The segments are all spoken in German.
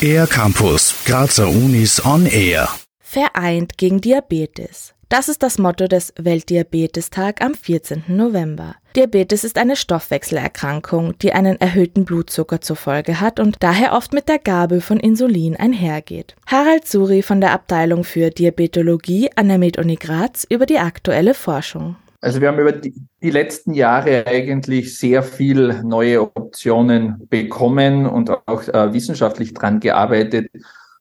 Air Campus, Grazer Unis on Air. Vereint gegen Diabetes. Das ist das Motto des Weltdiabetestag am 14. November. Diabetes ist eine Stoffwechselerkrankung, die einen erhöhten Blutzucker zur Folge hat und daher oft mit der Gabe von Insulin einhergeht. Harald Suri von der Abteilung für Diabetologie an der Med-Uni Graz über die aktuelle Forschung. Also wir haben über die, die, letzten Jahre eigentlich sehr viel neue Optionen bekommen und auch äh, wissenschaftlich dran gearbeitet,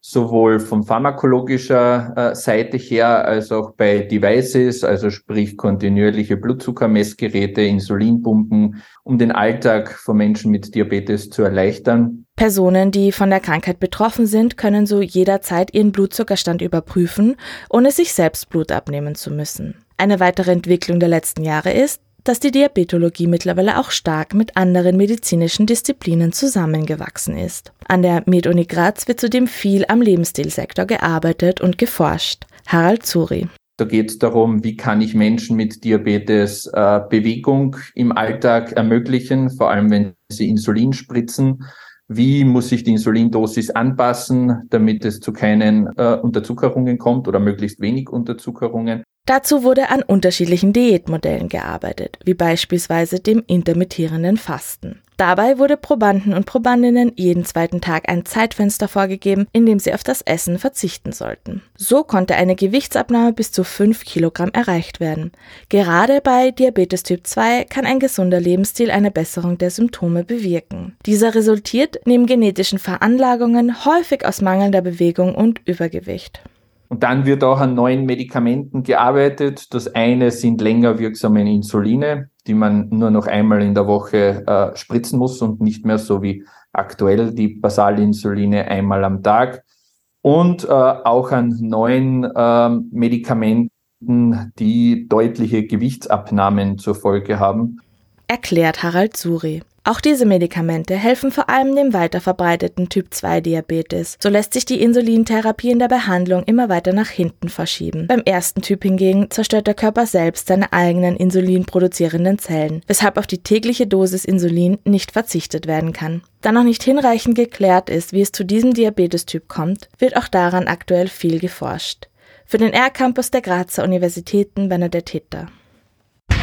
sowohl von pharmakologischer äh, Seite her als auch bei Devices, also sprich kontinuierliche Blutzuckermessgeräte, Insulinpumpen, um den Alltag von Menschen mit Diabetes zu erleichtern. Personen, die von der Krankheit betroffen sind, können so jederzeit ihren Blutzuckerstand überprüfen, ohne sich selbst Blut abnehmen zu müssen. Eine weitere Entwicklung der letzten Jahre ist, dass die Diabetologie mittlerweile auch stark mit anderen medizinischen Disziplinen zusammengewachsen ist. An der Med-Uni Graz wird zudem viel am Lebensstilsektor gearbeitet und geforscht. Harald Zuri. Da geht es darum, wie kann ich Menschen mit Diabetes äh, Bewegung im Alltag ermöglichen, vor allem wenn sie Insulin spritzen. Wie muss ich die Insulindosis anpassen, damit es zu keinen äh, Unterzuckerungen kommt oder möglichst wenig Unterzuckerungen? Dazu wurde an unterschiedlichen Diätmodellen gearbeitet, wie beispielsweise dem intermittierenden Fasten. Dabei wurde Probanden und Probandinnen jeden zweiten Tag ein Zeitfenster vorgegeben, in dem sie auf das Essen verzichten sollten. So konnte eine Gewichtsabnahme bis zu 5 Kilogramm erreicht werden. Gerade bei Diabetes Typ 2 kann ein gesunder Lebensstil eine Besserung der Symptome bewirken. Dieser resultiert neben genetischen Veranlagungen häufig aus mangelnder Bewegung und Übergewicht. Und dann wird auch an neuen Medikamenten gearbeitet. Das eine sind länger wirksame Insuline, die man nur noch einmal in der Woche äh, spritzen muss und nicht mehr so wie aktuell die Basalinsuline einmal am Tag. Und äh, auch an neuen äh, Medikamenten, die deutliche Gewichtsabnahmen zur Folge haben. Erklärt Harald Suri. Auch diese Medikamente helfen vor allem dem weiterverbreiteten Typ-2-Diabetes. So lässt sich die Insulintherapie in der Behandlung immer weiter nach hinten verschieben. Beim ersten Typ hingegen zerstört der Körper selbst seine eigenen insulinproduzierenden Zellen, weshalb auf die tägliche Dosis Insulin nicht verzichtet werden kann. Da noch nicht hinreichend geklärt ist, wie es zu diesem Diabetestyp kommt, wird auch daran aktuell viel geforscht. Für den R-Campus der Grazer Universitäten Bernadette Hitter.